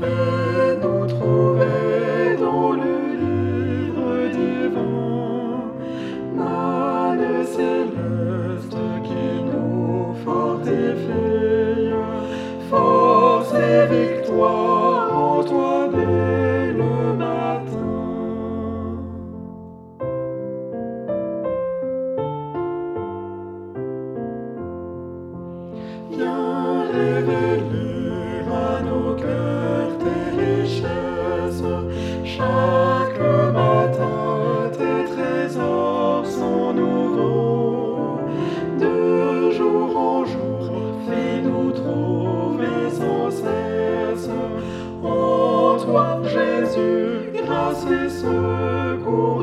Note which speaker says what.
Speaker 1: Fais-nous trouver dans le livre divin manne céleste qui nous fortifie, force et victoire en toi dès le matin. Viens révéler Chaque matin, tes trésors sont nouveaux. De jour en jour, fais-nous trouver sans cesse. En toi, Jésus, grâce et secours